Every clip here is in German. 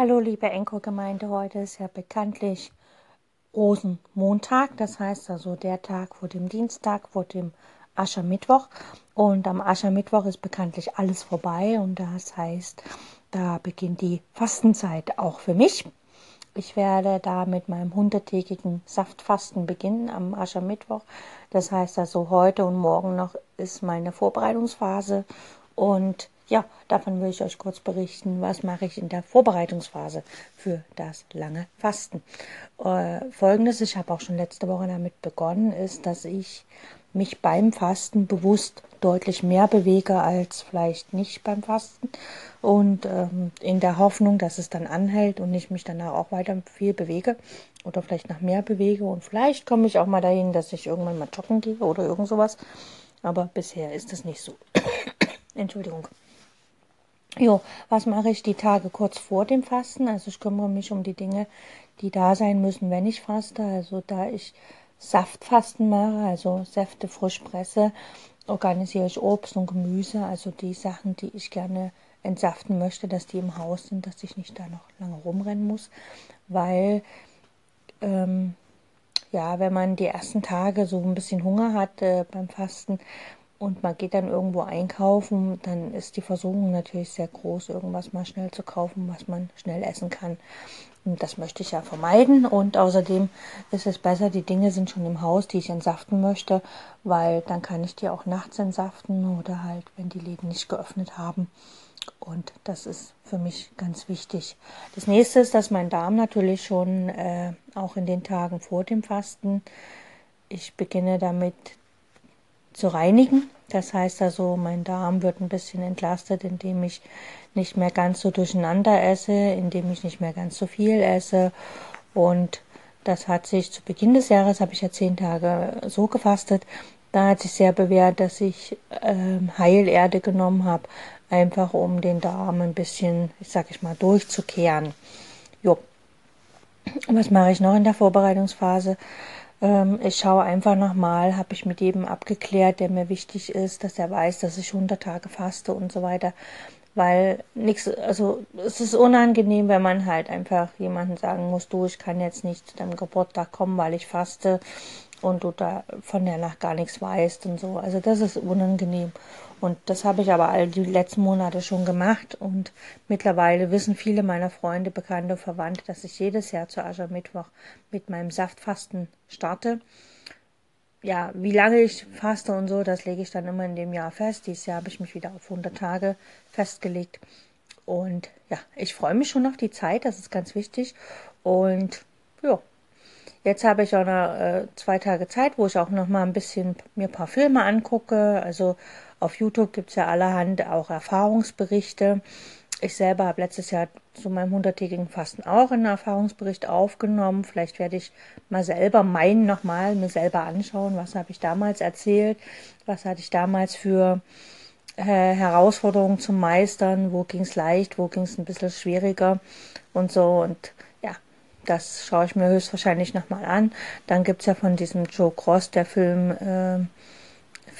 Hallo liebe Enko-Gemeinde, heute ist ja bekanntlich Rosenmontag, das heißt also der Tag vor dem Dienstag, vor dem Aschermittwoch. Und am Aschermittwoch ist bekanntlich alles vorbei und das heißt, da beginnt die Fastenzeit auch für mich. Ich werde da mit meinem hunderttägigen Saftfasten beginnen am Aschermittwoch. Das heißt also heute und morgen noch ist meine Vorbereitungsphase und ja, davon will ich euch kurz berichten, was mache ich in der Vorbereitungsphase für das lange Fasten. Äh, Folgendes, ich habe auch schon letzte Woche damit begonnen, ist, dass ich mich beim Fasten bewusst deutlich mehr bewege als vielleicht nicht beim Fasten und ähm, in der Hoffnung, dass es dann anhält und ich mich danach auch weiter viel bewege oder vielleicht noch mehr bewege und vielleicht komme ich auch mal dahin, dass ich irgendwann mal joggen gehe oder irgend sowas, aber bisher ist es nicht so. Entschuldigung. Jo, was mache ich die Tage kurz vor dem Fasten? Also ich kümmere mich um die Dinge, die da sein müssen, wenn ich faste. Also da ich Saftfasten mache, also Säfte frisch presse, organisiere ich Obst und Gemüse, also die Sachen, die ich gerne entsaften möchte, dass die im Haus sind, dass ich nicht da noch lange rumrennen muss, weil ähm, ja, wenn man die ersten Tage so ein bisschen Hunger hat äh, beim Fasten, und man geht dann irgendwo einkaufen, dann ist die Versuchung natürlich sehr groß, irgendwas mal schnell zu kaufen, was man schnell essen kann. Und das möchte ich ja vermeiden. Und außerdem ist es besser, die Dinge sind schon im Haus, die ich entsaften möchte, weil dann kann ich die auch nachts entsaften oder halt, wenn die Läden nicht geöffnet haben. Und das ist für mich ganz wichtig. Das nächste ist, dass mein Darm natürlich schon äh, auch in den Tagen vor dem Fasten, ich beginne damit, zu reinigen. Das heißt also, mein Darm wird ein bisschen entlastet, indem ich nicht mehr ganz so durcheinander esse, indem ich nicht mehr ganz so viel esse. Und das hat sich zu Beginn des Jahres, habe ich ja zehn Tage so gefastet, da hat sich sehr bewährt, dass ich ähm, Heilerde genommen habe, einfach um den Darm ein bisschen, ich sag ich mal, durchzukehren. Jo. Was mache ich noch in der Vorbereitungsphase? Ähm, ich schaue einfach nochmal, habe ich mit jedem abgeklärt, der mir wichtig ist, dass er weiß, dass ich 100 Tage faste und so weiter. Weil nichts, also es ist unangenehm, wenn man halt einfach jemanden sagen muss, du, ich kann jetzt nicht zu deinem Geburtstag kommen, weil ich faste und du da von der Nacht gar nichts weißt und so. Also das ist unangenehm. Und das habe ich aber all die letzten Monate schon gemacht und mittlerweile wissen viele meiner Freunde, Bekannte, Verwandte, dass ich jedes Jahr zu Aschermittwoch mit meinem Saftfasten starte. Ja, wie lange ich faste und so, das lege ich dann immer in dem Jahr fest. Dieses Jahr habe ich mich wieder auf 100 Tage festgelegt. Und ja, ich freue mich schon auf die Zeit, das ist ganz wichtig. Und ja, Jetzt habe ich auch noch äh, zwei Tage Zeit, wo ich auch noch mal ein bisschen mir ein paar Filme angucke. Also auf YouTube gibt es ja allerhand auch Erfahrungsberichte. Ich selber habe letztes Jahr zu meinem hunderttägigen Fasten auch einen Erfahrungsbericht aufgenommen. Vielleicht werde ich mal selber meinen nochmal, mir selber anschauen, was habe ich damals erzählt, was hatte ich damals für äh, Herausforderungen zu meistern, wo ging es leicht, wo ging es ein bisschen schwieriger und so. Und das schaue ich mir höchstwahrscheinlich nochmal an. Dann gibt es ja von diesem Joe Cross der Film äh,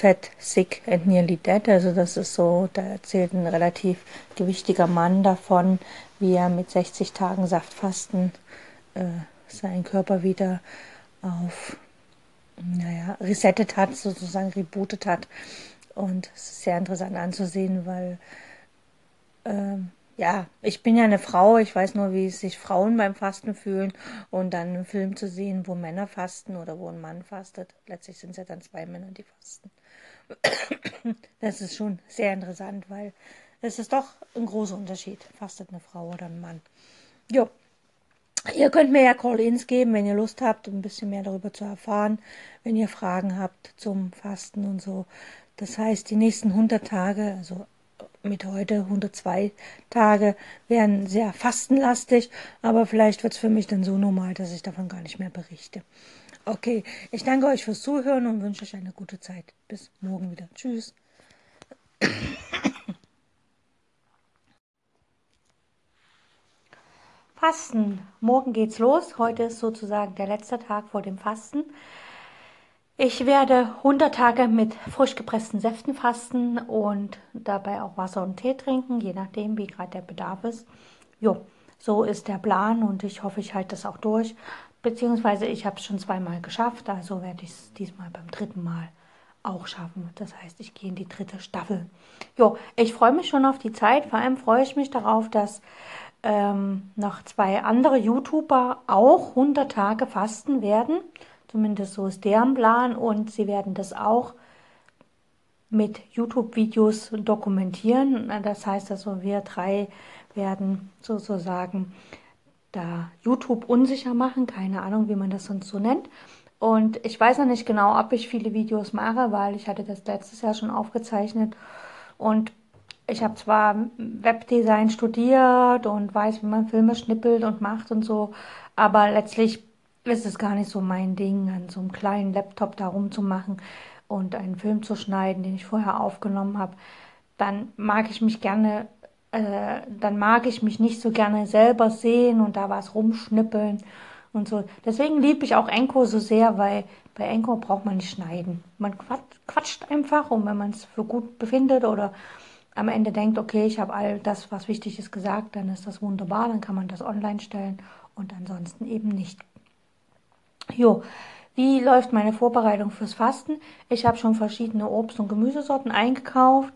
Fat, Sick and Nearly Dead. Also das ist so, da erzählt ein relativ gewichtiger Mann davon, wie er mit 60 Tagen Saftfasten äh, seinen Körper wieder auf, naja, resettet hat, sozusagen rebootet hat. Und es ist sehr interessant anzusehen, weil ähm, ja, ich bin ja eine Frau, ich weiß nur, wie sich Frauen beim Fasten fühlen und dann einen Film zu sehen, wo Männer fasten oder wo ein Mann fastet. Letztlich sind es ja dann zwei Männer, die fasten. Das ist schon sehr interessant, weil es ist doch ein großer Unterschied. Fastet eine Frau oder ein Mann. Jo. Ihr könnt mir ja Call-ins geben, wenn ihr Lust habt, ein bisschen mehr darüber zu erfahren, wenn ihr Fragen habt zum Fasten und so. Das heißt, die nächsten 100 Tage, also mit heute 102 Tage wären sehr fastenlastig, aber vielleicht wird es für mich dann so normal, dass ich davon gar nicht mehr berichte. Okay, ich danke euch fürs Zuhören und wünsche euch eine gute Zeit. Bis morgen wieder. Tschüss. Fasten. Morgen geht's los. Heute ist sozusagen der letzte Tag vor dem Fasten. Ich werde 100 Tage mit frisch gepressten Säften fasten und dabei auch Wasser und Tee trinken, je nachdem, wie gerade der Bedarf ist. Jo, so ist der Plan und ich hoffe, ich halte das auch durch. Beziehungsweise ich habe es schon zweimal geschafft, also werde ich es diesmal beim dritten Mal auch schaffen. Das heißt, ich gehe in die dritte Staffel. Jo, ich freue mich schon auf die Zeit. Vor allem freue ich mich darauf, dass ähm, noch zwei andere YouTuber auch 100 Tage fasten werden. Zumindest so ist deren Plan und sie werden das auch mit YouTube-Videos dokumentieren. Das heißt also, wir drei werden sozusagen da YouTube unsicher machen. Keine Ahnung, wie man das sonst so nennt. Und ich weiß noch nicht genau, ob ich viele Videos mache, weil ich hatte das letztes Jahr schon aufgezeichnet. Und ich habe zwar Webdesign studiert und weiß, wie man Filme schnippelt und macht und so, aber letztlich ist es gar nicht so mein Ding, an so einem kleinen Laptop da rumzumachen und einen Film zu schneiden, den ich vorher aufgenommen habe. Dann mag ich mich gerne äh, dann mag ich mich nicht so gerne selber sehen und da was rumschnippeln und so. Deswegen liebe ich auch Enko so sehr, weil bei Enko braucht man nicht schneiden. Man quatscht einfach und wenn man es für gut befindet oder am Ende denkt, okay, ich habe all das, was wichtig ist, gesagt, dann ist das wunderbar, dann kann man das online stellen und ansonsten eben nicht. Jo, wie läuft meine Vorbereitung fürs Fasten? Ich habe schon verschiedene Obst- und Gemüsesorten eingekauft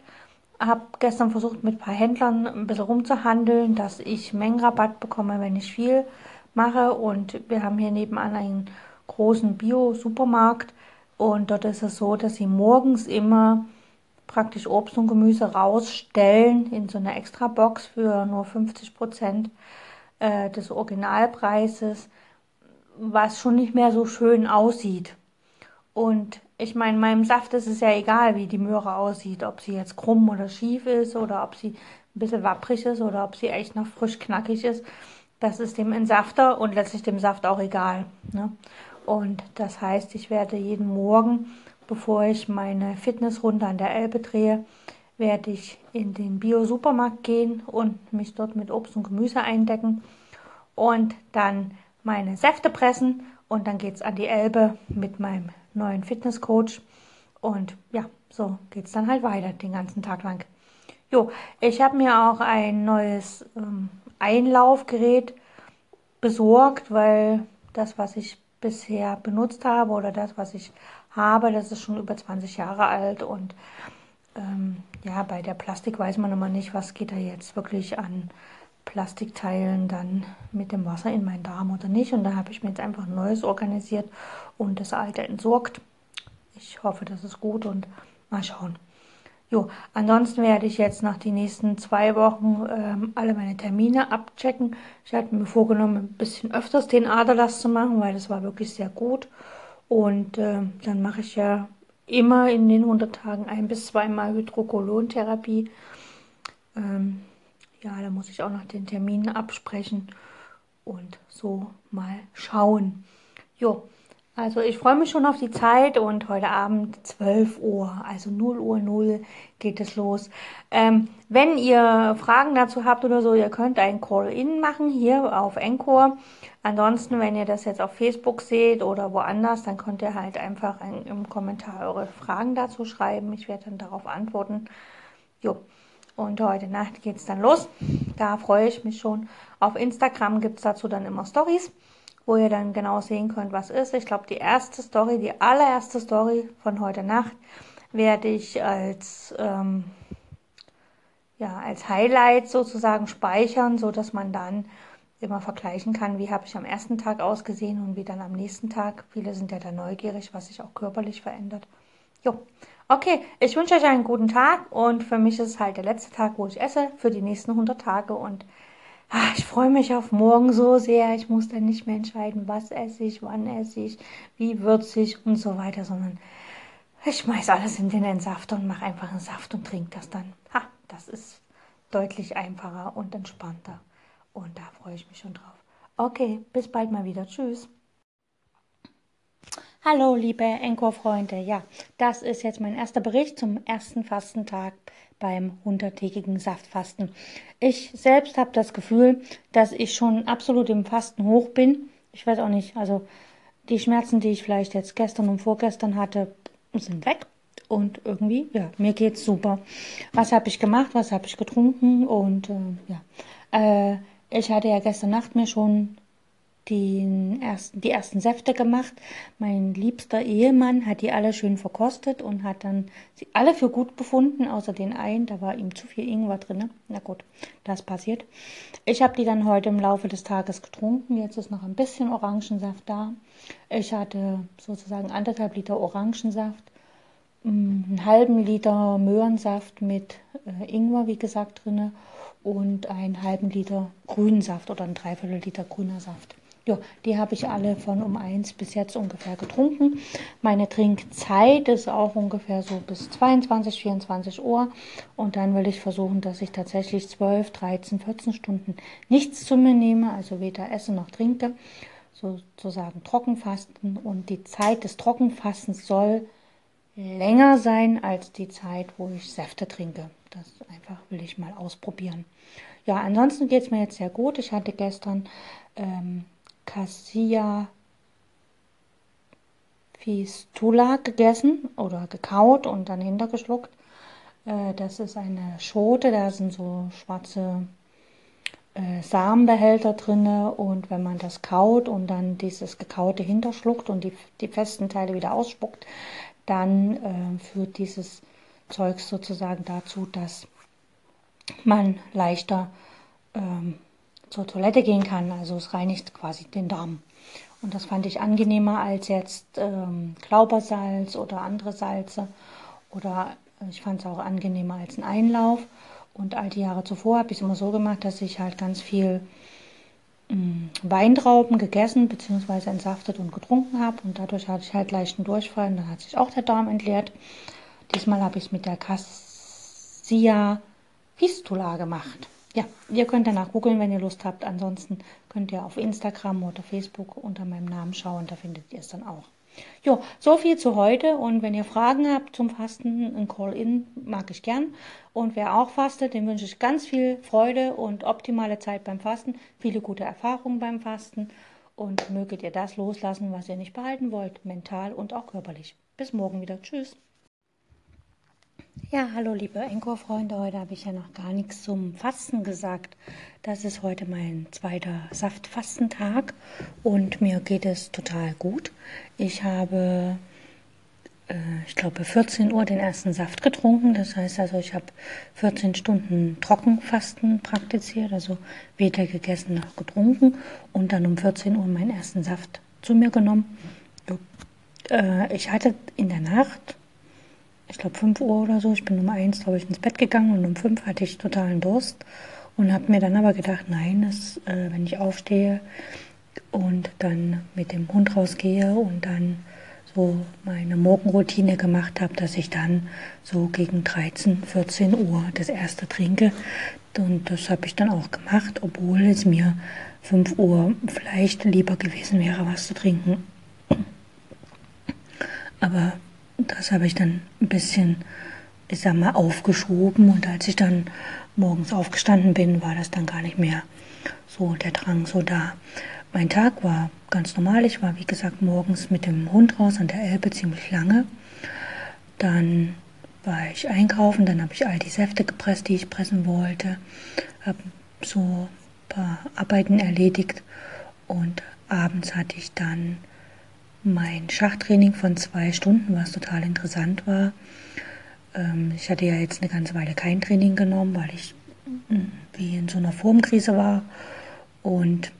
habe gestern versucht, mit ein paar Händlern ein bisschen rumzuhandeln, dass ich Mengenrabatt bekomme, wenn ich viel mache. Und wir haben hier nebenan einen großen Bio-Supermarkt. Und dort ist es so, dass sie morgens immer praktisch Obst und Gemüse rausstellen in so einer Extra-Box für nur 50 Prozent äh, des Originalpreises, was schon nicht mehr so schön aussieht. Und ich meine, meinem Saft ist es ja egal, wie die Möhre aussieht, ob sie jetzt krumm oder schief ist oder ob sie ein bisschen wapprig ist oder ob sie echt noch frisch knackig ist. Das ist dem Entsafter und letztlich dem Saft auch egal. Ne? Und das heißt, ich werde jeden Morgen, bevor ich meine Fitnessrunde an der Elbe drehe, werde ich in den Bio-Supermarkt gehen und mich dort mit Obst und Gemüse eindecken und dann meine Säfte pressen und dann geht es an die Elbe mit meinem neuen Fitnesscoach. Und ja, so geht es dann halt weiter den ganzen Tag lang. Jo, ich habe mir auch ein neues ähm, Einlaufgerät besorgt, weil das, was ich bisher benutzt habe oder das, was ich habe, das ist schon über 20 Jahre alt und ähm, ja, bei der Plastik weiß man immer nicht, was geht da jetzt wirklich an Plastikteilen dann mit dem Wasser in meinen Darm oder nicht. Und da habe ich mir jetzt einfach ein neues organisiert und das alte entsorgt. Ich hoffe, das ist gut und mal schauen. Jo, ansonsten werde ich jetzt nach den nächsten zwei Wochen ähm, alle meine Termine abchecken. Ich hatte mir vorgenommen, ein bisschen öfters den Aderlass zu machen, weil das war wirklich sehr gut. Und äh, dann mache ich ja immer in den 100 Tagen ein bis zweimal Hydrokolontherapie. Ähm, ja, da muss ich auch noch den Termin absprechen und so mal schauen. Jo, also ich freue mich schon auf die Zeit und heute Abend 12 Uhr, also 0 Uhr 0 geht es los. Ähm, wenn ihr Fragen dazu habt oder so, ihr könnt ein Call-In machen hier auf Encore. Ansonsten, wenn ihr das jetzt auf Facebook seht oder woanders, dann könnt ihr halt einfach ein, im Kommentar eure Fragen dazu schreiben. Ich werde dann darauf antworten. Jo. Und heute Nacht geht es dann los. Da freue ich mich schon. Auf Instagram gibt es dazu dann immer Stories, wo ihr dann genau sehen könnt, was ist. Ich glaube, die erste Story, die allererste Story von heute Nacht werde ich als, ähm, ja, als Highlight sozusagen speichern, so dass man dann immer vergleichen kann, wie habe ich am ersten Tag ausgesehen und wie dann am nächsten Tag. Viele sind ja da neugierig, was sich auch körperlich verändert. Jo, okay, ich wünsche euch einen guten Tag und für mich ist es halt der letzte Tag, wo ich esse für die nächsten 100 Tage und ach, ich freue mich auf morgen so sehr. Ich muss dann nicht mehr entscheiden, was esse ich, wann esse ich, wie würzig und so weiter, sondern ich schmeiß alles in den Entsafter und mache einfach einen Saft und trinke das dann. Ha, das ist deutlich einfacher und entspannter und da freue ich mich schon drauf. Okay, bis bald mal wieder. Tschüss. Hallo, liebe Encore-Freunde. Ja, das ist jetzt mein erster Bericht zum ersten Fastentag beim hunderttägigen Saftfasten. Ich selbst habe das Gefühl, dass ich schon absolut im Fasten hoch bin. Ich weiß auch nicht, also die Schmerzen, die ich vielleicht jetzt gestern und vorgestern hatte, sind weg. Und irgendwie, ja, mir geht's super. Was habe ich gemacht? Was habe ich getrunken? Und äh, ja, äh, Ich hatte ja gestern Nacht mir schon den ersten, die ersten Säfte gemacht. Mein liebster Ehemann hat die alle schön verkostet und hat dann sie alle für gut befunden, außer den einen, da war ihm zu viel Ingwer drin. Na gut, das passiert. Ich habe die dann heute im Laufe des Tages getrunken. Jetzt ist noch ein bisschen Orangensaft da. Ich hatte sozusagen anderthalb Liter Orangensaft, mm, einen halben Liter Möhrensaft mit äh, Ingwer, wie gesagt, drin und einen halben Liter Grünsaft oder ein Dreiviertel Liter grüner Saft. Ja, die habe ich alle von um eins bis jetzt ungefähr getrunken. Meine Trinkzeit ist auch ungefähr so bis 22, 24 Uhr. Und dann will ich versuchen, dass ich tatsächlich 12, 13, 14 Stunden nichts zu mir nehme, also weder esse noch trinke. Sozusagen Trockenfasten. Und die Zeit des Trockenfastens soll länger sein als die Zeit, wo ich Säfte trinke. Das einfach will ich mal ausprobieren. Ja, ansonsten geht es mir jetzt sehr gut. Ich hatte gestern ähm, Cassia Fistula gegessen oder gekaut und dann hintergeschluckt. Äh, das ist eine Schote, da sind so schwarze äh, Samenbehälter drin und wenn man das kaut und dann dieses gekaute hinterschluckt und die, die festen Teile wieder ausspuckt, dann äh, führt dieses Zeug sozusagen dazu, dass man leichter ähm, zur Toilette gehen kann. Also es reinigt quasi den Darm. Und das fand ich angenehmer als jetzt ähm, Glaubersalz oder andere Salze. Oder äh, ich fand es auch angenehmer als ein Einlauf. Und all die Jahre zuvor habe ich es immer so gemacht, dass ich halt ganz viel mh, mm, Weintrauben gegessen bzw. entsaftet und getrunken habe. Und dadurch hatte ich halt leichten Durchfall und dann hat sich auch der Darm entleert. Diesmal habe ich es mit der Cassia Fistula gemacht. Ja, ihr könnt danach googeln, wenn ihr Lust habt. Ansonsten könnt ihr auf Instagram oder Facebook unter meinem Namen schauen, da findet ihr es dann auch. Jo, so viel zu heute und wenn ihr Fragen habt zum Fasten, ein Call-In mag ich gern. Und wer auch fastet, dem wünsche ich ganz viel Freude und optimale Zeit beim Fasten, viele gute Erfahrungen beim Fasten und möget ihr das loslassen, was ihr nicht behalten wollt, mental und auch körperlich. Bis morgen wieder. Tschüss. Ja, hallo liebe Encore-Freunde, heute habe ich ja noch gar nichts zum Fasten gesagt. Das ist heute mein zweiter Saftfastentag und mir geht es total gut. Ich habe, äh, ich glaube, 14 Uhr den ersten Saft getrunken. Das heißt also, ich habe 14 Stunden Trockenfasten praktiziert, also weder gegessen noch getrunken und dann um 14 Uhr meinen ersten Saft zu mir genommen. Äh, ich hatte in der Nacht ich glaube 5 Uhr oder so. Ich bin um 1, glaube ich, ins Bett gegangen und um 5 hatte ich totalen Durst und habe mir dann aber gedacht, nein, das, äh, wenn ich aufstehe und dann mit dem Hund rausgehe und dann so meine Morgenroutine gemacht habe, dass ich dann so gegen 13, 14 Uhr das erste trinke. Und das habe ich dann auch gemacht, obwohl es mir 5 Uhr vielleicht lieber gewesen wäre, was zu trinken. Aber das habe ich dann ein bisschen, ich sag mal, aufgeschoben. Und als ich dann morgens aufgestanden bin, war das dann gar nicht mehr so der Drang so da. Mein Tag war ganz normal. Ich war, wie gesagt, morgens mit dem Hund raus an der Elbe ziemlich lange. Dann war ich einkaufen, dann habe ich all die Säfte gepresst, die ich pressen wollte, habe so ein paar Arbeiten erledigt und abends hatte ich dann mein Schachtraining von zwei Stunden, was total interessant war. Ähm, ich hatte ja jetzt eine ganze Weile kein Training genommen, weil ich hm, wie in so einer Formkrise war. Und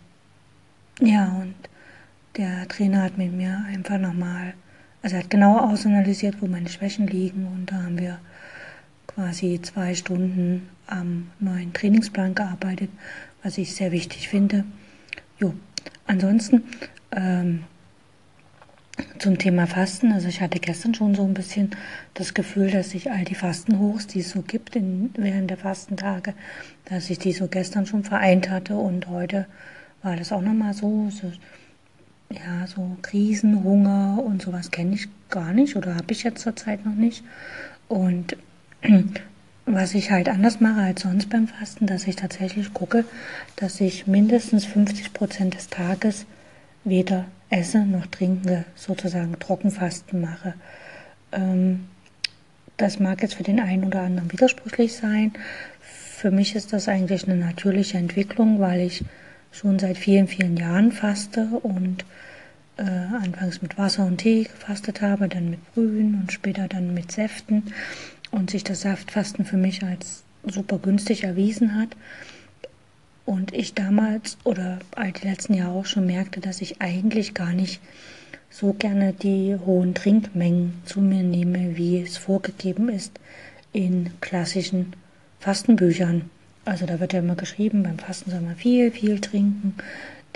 ja, und der Trainer hat mit mir einfach nochmal, also er hat genau ausanalysiert, wo meine Schwächen liegen. Und da haben wir quasi zwei Stunden am neuen Trainingsplan gearbeitet, was ich sehr wichtig finde. Jo, ansonsten ähm, zum Thema Fasten. Also ich hatte gestern schon so ein bisschen das Gefühl, dass sich all die Fastenhochs, die es so gibt in, während der Fastentage, dass ich die so gestern schon vereint hatte und heute war das auch nochmal so, so, ja, so Krisen, Hunger und sowas kenne ich gar nicht oder habe ich jetzt zurzeit noch nicht. Und was ich halt anders mache als sonst beim Fasten, dass ich tatsächlich gucke, dass ich mindestens 50 Prozent des Tages weder esse noch trinke, sozusagen Trockenfasten mache. Ähm, das mag jetzt für den einen oder anderen widersprüchlich sein. für mich ist das eigentlich eine natürliche Entwicklung, weil ich schon seit vielen, vielen Jahren faste und äh, anfangs mit Wasser und Tee gefastet habe, dann mit Brühen und später dann mit Säften und sich das Saftfasten für mich als super günstig erwiesen hat. Und ich damals oder all die letzten Jahre auch schon merkte, dass ich eigentlich gar nicht so gerne die hohen Trinkmengen zu mir nehme, wie es vorgegeben ist in klassischen Fastenbüchern. Also da wird ja immer geschrieben, beim Fasten soll man viel, viel trinken,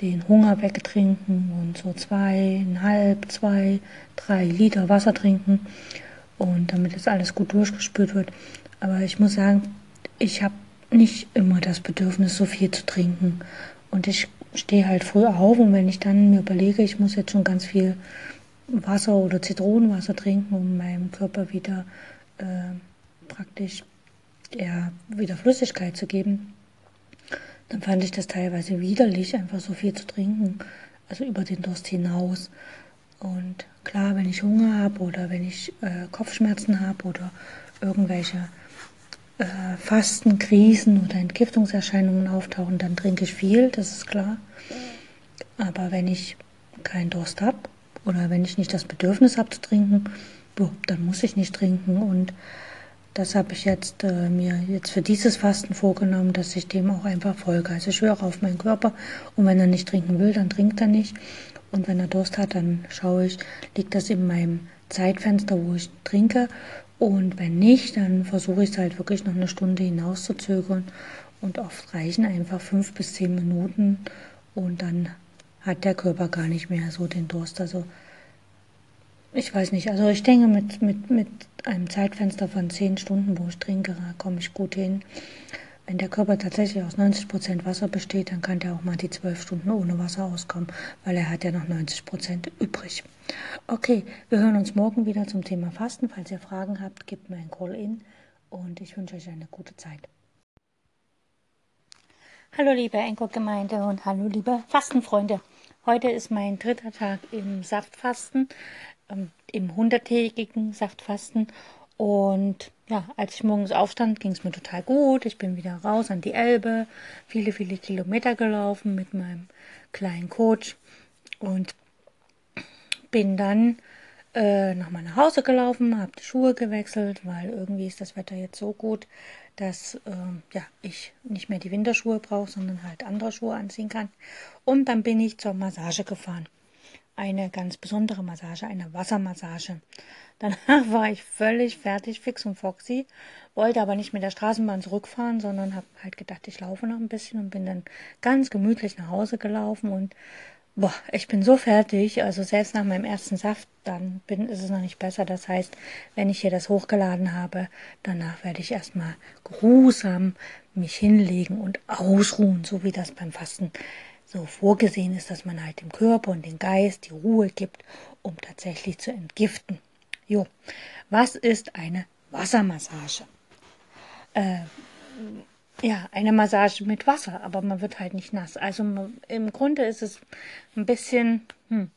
den Hunger wegtrinken und so zweieinhalb, zwei, drei Liter Wasser trinken und damit das alles gut durchgespült wird. Aber ich muss sagen, ich habe nicht immer das Bedürfnis, so viel zu trinken. Und ich stehe halt früh auf und wenn ich dann mir überlege, ich muss jetzt schon ganz viel Wasser oder Zitronenwasser trinken, um meinem Körper wieder äh, praktisch ja, wieder Flüssigkeit zu geben, dann fand ich das teilweise widerlich, einfach so viel zu trinken, also über den Durst hinaus. Und klar, wenn ich Hunger habe oder wenn ich äh, Kopfschmerzen habe oder irgendwelche äh, Fastenkrisen oder Entgiftungserscheinungen auftauchen, dann trinke ich viel, das ist klar. Aber wenn ich keinen Durst habe oder wenn ich nicht das Bedürfnis habe zu trinken, boah, dann muss ich nicht trinken. Und das habe ich jetzt äh, mir jetzt für dieses Fasten vorgenommen, dass ich dem auch einfach folge. Also ich höre auf meinen Körper und wenn er nicht trinken will, dann trinkt er nicht. Und wenn er Durst hat, dann schaue ich, liegt das in meinem Zeitfenster, wo ich trinke. Und wenn nicht, dann versuche ich es halt wirklich noch eine Stunde hinauszuzögern. Und oft reichen einfach fünf bis zehn Minuten und dann hat der Körper gar nicht mehr so den Durst. Also ich weiß nicht, also ich denke, mit, mit, mit einem Zeitfenster von zehn Stunden, wo ich trinke, komme ich gut hin. Wenn der Körper tatsächlich aus 90 Prozent Wasser besteht, dann kann der auch mal die zwölf Stunden ohne Wasser auskommen, weil er hat ja noch 90 Prozent übrig. Okay, wir hören uns morgen wieder zum Thema Fasten. Falls ihr Fragen habt, gebt mir ein Call-in und ich wünsche euch eine gute Zeit. Hallo liebe Enko-Gemeinde und hallo liebe Fastenfreunde. Heute ist mein dritter Tag im Saftfasten ähm, im hunderttägigen Saftfasten. Und ja, als ich morgens aufstand, ging es mir total gut. Ich bin wieder raus an die Elbe, viele, viele Kilometer gelaufen mit meinem kleinen Coach und bin dann äh, nochmal nach Hause gelaufen, habe die Schuhe gewechselt, weil irgendwie ist das Wetter jetzt so gut, dass äh, ja, ich nicht mehr die Winterschuhe brauche, sondern halt andere Schuhe anziehen kann. Und dann bin ich zur Massage gefahren eine ganz besondere Massage, eine Wassermassage. Danach war ich völlig fertig, fix und foxy, wollte aber nicht mit der Straßenbahn zurückfahren, sondern habe halt gedacht, ich laufe noch ein bisschen und bin dann ganz gemütlich nach Hause gelaufen und boah, ich bin so fertig, also selbst nach meinem ersten Saft, dann bin, ist es noch nicht besser. Das heißt, wenn ich hier das hochgeladen habe, danach werde ich erstmal geruhsam mich hinlegen und ausruhen, so wie das beim Fasten so vorgesehen ist, dass man halt dem Körper und dem Geist die Ruhe gibt, um tatsächlich zu entgiften. Jo, was ist eine Wassermassage? Äh, ja, eine Massage mit Wasser, aber man wird halt nicht nass. Also im Grunde ist es ein bisschen, hm,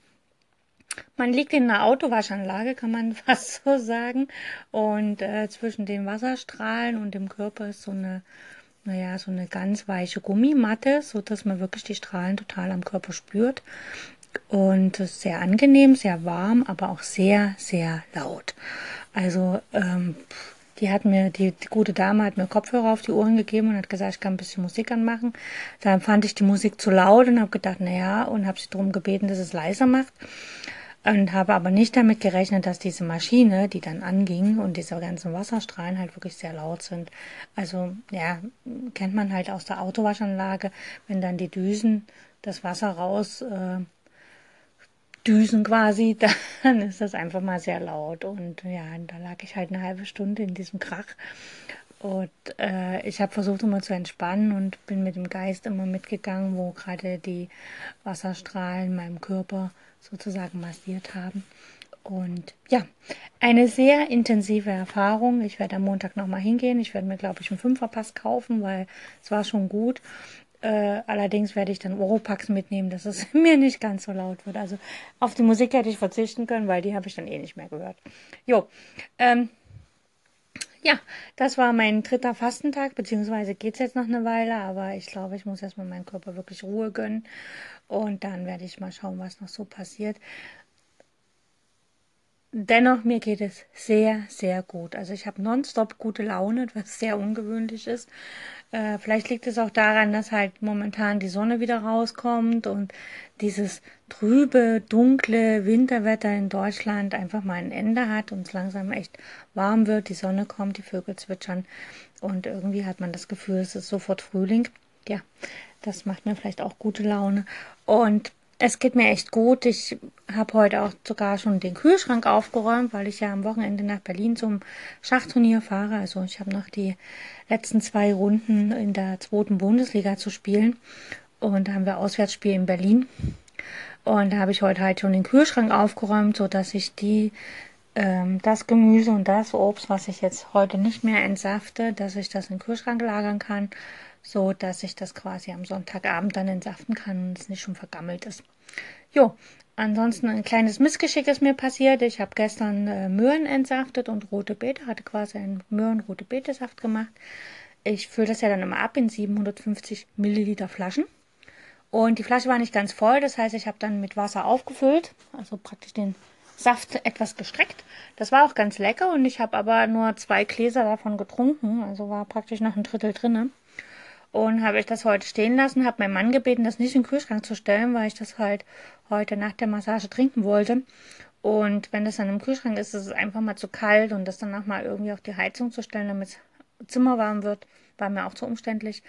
man liegt in einer Autowaschanlage, kann man fast so sagen. Und äh, zwischen den Wasserstrahlen und dem Körper ist so eine naja, so eine ganz weiche Gummimatte, so dass man wirklich die Strahlen total am Körper spürt. Und sehr angenehm, sehr warm, aber auch sehr, sehr laut. Also, ähm, die hat mir, die, die gute Dame hat mir Kopfhörer auf die Ohren gegeben und hat gesagt, ich kann ein bisschen Musik anmachen. Dann fand ich die Musik zu laut und habe gedacht, naja, und habe sie darum gebeten, dass es leiser macht und habe aber nicht damit gerechnet, dass diese Maschine, die dann anging und diese ganzen Wasserstrahlen halt wirklich sehr laut sind. Also ja, kennt man halt aus der Autowaschanlage, wenn dann die Düsen das Wasser raus äh, düsen quasi, dann ist das einfach mal sehr laut. Und ja, da lag ich halt eine halbe Stunde in diesem Krach. Und äh, ich habe versucht immer zu entspannen und bin mit dem Geist immer mitgegangen, wo gerade die Wasserstrahlen meinem Körper sozusagen massiert haben. Und ja, eine sehr intensive Erfahrung. Ich werde am Montag nochmal hingehen. Ich werde mir, glaube ich, einen Fünferpass kaufen, weil es war schon gut. Äh, allerdings werde ich dann Oropax mitnehmen, dass es mir nicht ganz so laut wird. Also auf die Musik hätte ich verzichten können, weil die habe ich dann eh nicht mehr gehört. Jo, ähm, Ja, das war mein dritter Fastentag, beziehungsweise geht es jetzt noch eine Weile, aber ich glaube, ich muss erstmal meinem Körper wirklich Ruhe gönnen und dann werde ich mal schauen, was noch so passiert. Dennoch, mir geht es sehr, sehr gut. Also ich habe nonstop gute Laune, was sehr ungewöhnlich ist. Äh, vielleicht liegt es auch daran, dass halt momentan die Sonne wieder rauskommt und dieses trübe, dunkle Winterwetter in Deutschland einfach mal ein Ende hat und es langsam echt warm wird, die Sonne kommt, die Vögel zwitschern und irgendwie hat man das Gefühl, es ist sofort Frühling. Ja, das macht mir vielleicht auch gute Laune. Und es geht mir echt gut. Ich habe heute auch sogar schon den Kühlschrank aufgeräumt, weil ich ja am Wochenende nach Berlin zum Schachturnier fahre. Also ich habe noch die letzten zwei Runden in der zweiten Bundesliga zu spielen. Und da haben wir Auswärtsspiel in Berlin. Und da habe ich heute halt schon den Kühlschrank aufgeräumt, so dass ich die ähm, das Gemüse und das Obst, was ich jetzt heute nicht mehr entsafte, dass ich das in den Kühlschrank lagern kann so dass ich das quasi am Sonntagabend dann entsaften kann und es nicht schon vergammelt ist. Jo, ansonsten ein kleines Missgeschick ist mir passiert. Ich habe gestern äh, Möhren entsaftet und rote Beete, hatte quasi einen Möhren-rote Beete-Saft gemacht. Ich fülle das ja dann immer ab in 750 Milliliter Flaschen. Und die Flasche war nicht ganz voll, das heißt, ich habe dann mit Wasser aufgefüllt, also praktisch den Saft etwas gestreckt. Das war auch ganz lecker und ich habe aber nur zwei Gläser davon getrunken, also war praktisch noch ein Drittel drinne. Und habe ich das heute stehen lassen, habe meinen Mann gebeten, das nicht in den Kühlschrank zu stellen, weil ich das halt heute nach der Massage trinken wollte. Und wenn das dann im Kühlschrank ist, ist es einfach mal zu kalt und das dann nochmal irgendwie auf die Heizung zu stellen, damit es Zimmer warm wird, war mir auch zu umständlich.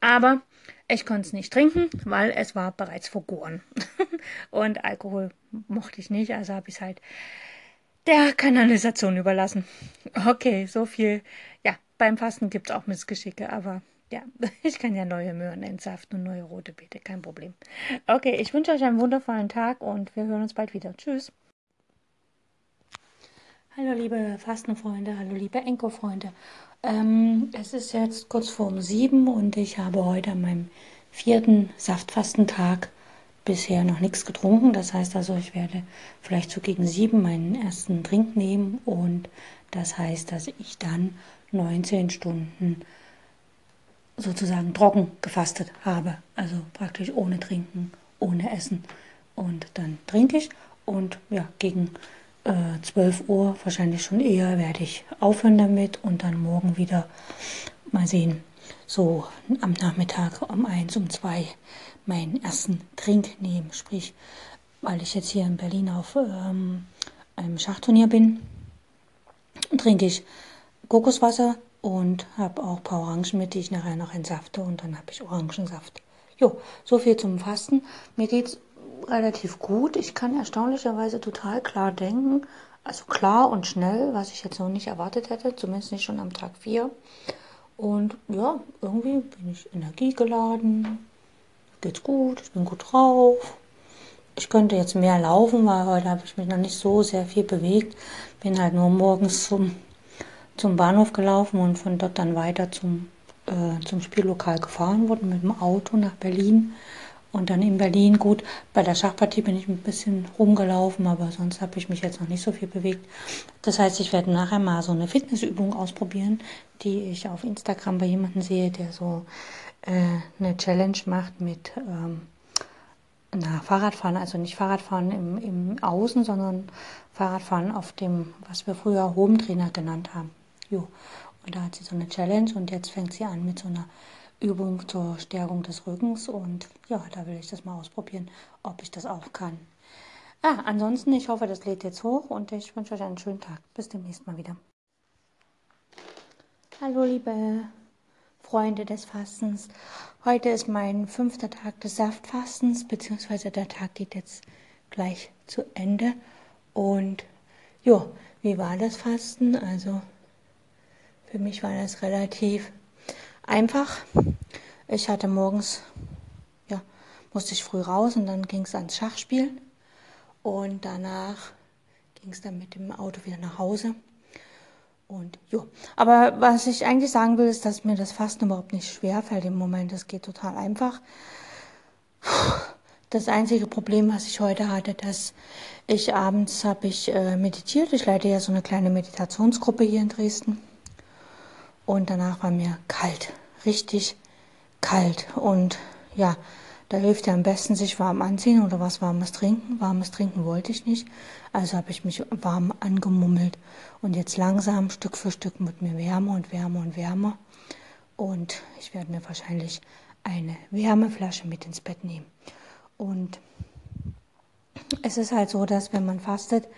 Aber ich konnte es nicht trinken, weil es war bereits vergoren. und Alkohol mochte ich nicht, also habe ich es halt der Kanalisation überlassen. Okay, so viel. Ja, beim Fasten gibt es auch Missgeschicke, aber ja, ich kann ja neue Möhren entsaften und neue rote Beete, kein Problem. Okay, ich wünsche euch einen wundervollen Tag und wir hören uns bald wieder. Tschüss. Hallo liebe Fastenfreunde, hallo liebe Enko-Freunde. Ähm, es ist jetzt kurz vor um sieben und ich habe heute an meinem vierten Saftfastentag bisher noch nichts getrunken. Das heißt also, ich werde vielleicht so gegen sieben meinen ersten Trink nehmen und das heißt, dass ich dann 19 Stunden sozusagen trocken gefastet habe. Also praktisch ohne Trinken, ohne Essen. Und dann trinke ich und ja, gegen äh, 12 Uhr, wahrscheinlich schon eher, werde ich aufhören damit und dann morgen wieder mal sehen, so am Nachmittag um 1, um 2 meinen ersten Trink nehmen. Sprich, weil ich jetzt hier in Berlin auf ähm, einem Schachturnier bin, trinke ich Kokoswasser und habe auch ein paar Orangen mit, die ich nachher noch entsafte und dann habe ich Orangensaft. Jo, so viel zum Fasten. Mir geht's relativ gut. Ich kann erstaunlicherweise total klar denken. Also klar und schnell, was ich jetzt noch nicht erwartet hätte, zumindest nicht schon am Tag 4. Und ja, irgendwie bin ich energiegeladen, geht's gut, ich bin gut drauf. Ich könnte jetzt mehr laufen, weil heute habe ich mich noch nicht so sehr viel bewegt. Bin halt nur morgens zum zum Bahnhof gelaufen und von dort dann weiter zum, äh, zum Spiellokal gefahren worden mit dem Auto nach Berlin. Und dann in Berlin, gut, bei der Schachpartie bin ich ein bisschen rumgelaufen, aber sonst habe ich mich jetzt noch nicht so viel bewegt. Das heißt, ich werde nachher mal so eine Fitnessübung ausprobieren, die ich auf Instagram bei jemandem sehe, der so äh, eine Challenge macht mit ähm, na, Fahrradfahren, also nicht Fahrradfahren im, im Außen, sondern Fahrradfahren auf dem, was wir früher Home Trainer genannt haben. Jo. Und da hat sie so eine Challenge und jetzt fängt sie an mit so einer Übung zur Stärkung des Rückens und ja, da will ich das mal ausprobieren, ob ich das auch kann. Ah, ansonsten, ich hoffe, das lädt jetzt hoch und ich wünsche euch einen schönen Tag. Bis demnächst mal wieder. Hallo, liebe Freunde des Fastens. Heute ist mein fünfter Tag des Saftfastens, beziehungsweise der Tag geht jetzt gleich zu Ende. Und ja, wie war das Fasten? Also für mich war das relativ einfach. Ich hatte morgens, ja, musste ich früh raus und dann ging es ans Schachspielen. Und danach ging es dann mit dem Auto wieder nach Hause. Und ja, aber was ich eigentlich sagen will, ist, dass mir das Fasten überhaupt nicht schwer fällt im Moment. Es geht total einfach. Das einzige Problem, was ich heute hatte, dass ich abends habe ich äh, meditiert. Ich leite ja so eine kleine Meditationsgruppe hier in Dresden. Und danach war mir kalt, richtig kalt. Und ja, da hilft ja am besten sich warm anziehen oder was warmes trinken. Warmes trinken wollte ich nicht, also habe ich mich warm angemummelt. Und jetzt langsam, Stück für Stück, wird mir wärmer und wärmer und wärmer. Und ich werde mir wahrscheinlich eine Wärmeflasche mit ins Bett nehmen. Und es ist halt so, dass wenn man fastet,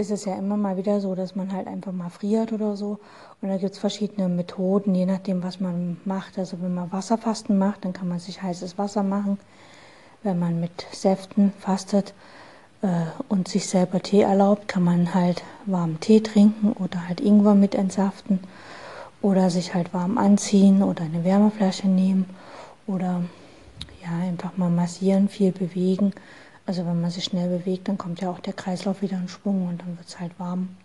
ist es ja immer mal wieder so, dass man halt einfach mal friert oder so. Und da gibt es verschiedene Methoden, je nachdem, was man macht. Also wenn man Wasserfasten macht, dann kann man sich heißes Wasser machen. Wenn man mit Säften fastet äh, und sich selber Tee erlaubt, kann man halt warmen Tee trinken oder halt Ingwer mit entsaften oder sich halt warm anziehen oder eine Wärmeflasche nehmen oder ja, einfach mal massieren, viel bewegen also wenn man sich schnell bewegt, dann kommt ja auch der Kreislauf wieder in Schwung und dann wird es halt warm.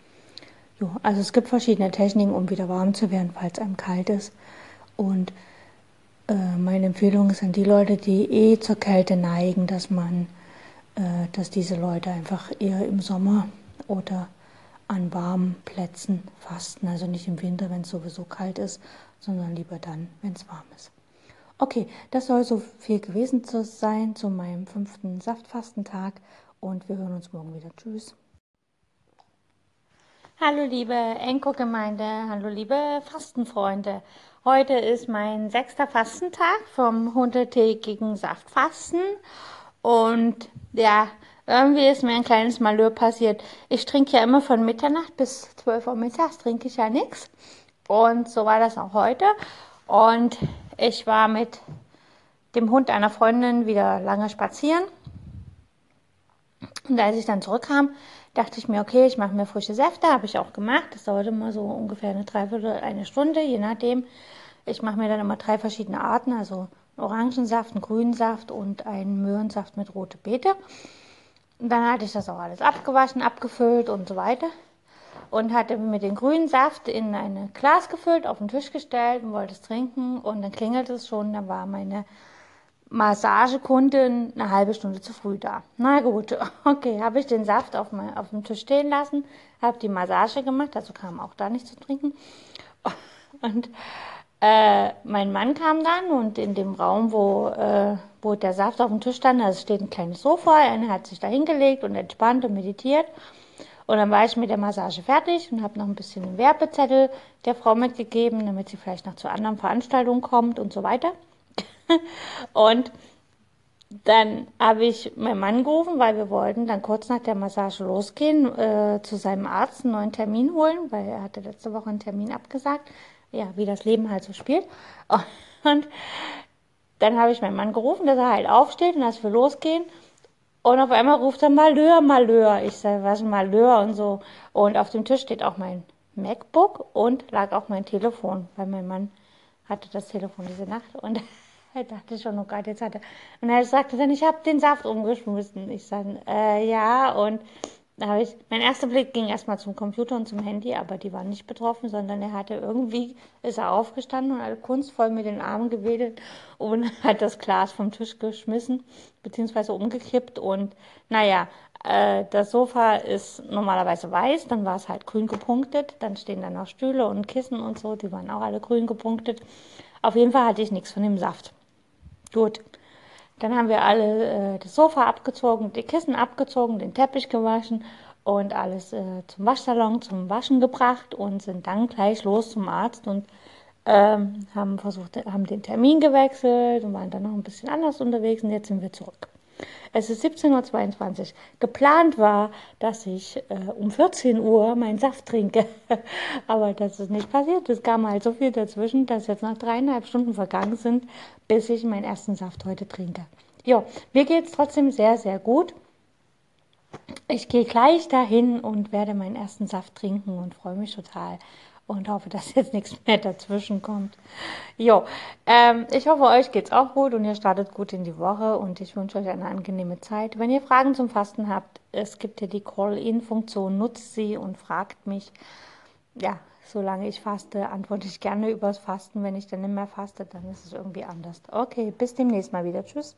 Jo, also es gibt verschiedene Techniken, um wieder warm zu werden, falls einem kalt ist. Und äh, meine Empfehlung ist an die Leute, die eh zur Kälte neigen, dass man, äh, dass diese Leute einfach eher im Sommer oder an warmen Plätzen fasten. Also nicht im Winter, wenn es sowieso kalt ist, sondern lieber dann, wenn es warm ist. Okay, das soll so viel gewesen sein zu meinem fünften Saftfastentag und wir hören uns morgen wieder. Tschüss. Hallo liebe Enko-Gemeinde, hallo liebe Fastenfreunde. Heute ist mein sechster Fastentag vom hunderttägigen Saftfasten und ja, irgendwie ist mir ein kleines Malheur passiert. Ich trinke ja immer von Mitternacht bis 12 Uhr mittags, trinke ich ja nichts und so war das auch heute und ich war mit dem Hund einer Freundin wieder lange spazieren. Und als ich dann zurückkam, dachte ich mir, okay, ich mache mir frische Säfte, habe ich auch gemacht. Das dauerte immer so ungefähr eine Dreiviertel, eine Stunde, je nachdem. Ich mache mir dann immer drei verschiedene Arten, also Orangensaft, einen grünen Saft und einen Möhrensaft mit rote Beete. Und dann hatte ich das auch alles abgewaschen, abgefüllt und so weiter und hatte mir den grünen Saft in ein Glas gefüllt, auf den Tisch gestellt und wollte es trinken und dann klingelt es schon, da war meine Massagekundin eine halbe Stunde zu früh da. Na gut, okay, habe ich den Saft auf, mein, auf dem Tisch stehen lassen, habe die Massage gemacht, also kam auch da nichts zu trinken. Und äh, mein Mann kam dann und in dem Raum, wo, äh, wo der Saft auf dem Tisch stand, da steht ein kleines Sofa, er hat sich da hingelegt und entspannt und meditiert. Und dann war ich mit der Massage fertig und habe noch ein bisschen einen Werbezettel der Frau mitgegeben, damit sie vielleicht noch zu anderen Veranstaltungen kommt und so weiter. und dann habe ich meinen Mann gerufen, weil wir wollten dann kurz nach der Massage losgehen, äh, zu seinem Arzt einen neuen Termin holen, weil er hatte letzte Woche einen Termin abgesagt. Ja, wie das Leben halt so spielt. Und dann habe ich meinen Mann gerufen, dass er halt aufsteht und dass wir losgehen. Und auf einmal ruft er Malheur, Malheur. Ich sage, was Malheur und so. Und auf dem Tisch steht auch mein MacBook und lag auch mein Telefon, weil mein Mann hatte das Telefon diese Nacht und er dachte schon, oh Gott, jetzt hat er. Und er sagte dann, ich habe den Saft umgeschmissen. Ich sage, äh, ja, und da habe ich, mein erster Blick ging erstmal zum Computer und zum Handy, aber die waren nicht betroffen, sondern er hatte irgendwie, ist er aufgestanden und hat kunstvoll mit den Armen gewedelt und hat das Glas vom Tisch geschmissen, beziehungsweise umgekippt und naja, äh, das Sofa ist normalerweise weiß, dann war es halt grün gepunktet, dann stehen da noch Stühle und Kissen und so, die waren auch alle grün gepunktet. Auf jeden Fall hatte ich nichts von dem Saft. Gut. Dann haben wir alle äh, das Sofa abgezogen, die Kissen abgezogen, den Teppich gewaschen und alles äh, zum Waschsalon zum Waschen gebracht und sind dann gleich los zum Arzt und ähm, haben versucht, haben den Termin gewechselt und waren dann noch ein bisschen anders unterwegs und jetzt sind wir zurück. Es ist 17.22 Uhr. Geplant war, dass ich äh, um 14 Uhr meinen Saft trinke. Aber das ist nicht passiert. Es kam halt so viel dazwischen, dass jetzt noch dreieinhalb Stunden vergangen sind, bis ich meinen ersten Saft heute trinke. Ja, mir geht es trotzdem sehr, sehr gut. Ich gehe gleich dahin und werde meinen ersten Saft trinken und freue mich total und hoffe, dass jetzt nichts mehr dazwischen kommt. Jo, ähm, ich hoffe, euch geht's auch gut und ihr startet gut in die Woche und ich wünsche euch eine angenehme Zeit. Wenn ihr Fragen zum Fasten habt, es gibt ja die Call-In-Funktion, nutzt sie und fragt mich. Ja, solange ich faste, antworte ich gerne übers Fasten. Wenn ich dann nicht mehr faste, dann ist es irgendwie anders. Okay, bis demnächst mal wieder. Tschüss.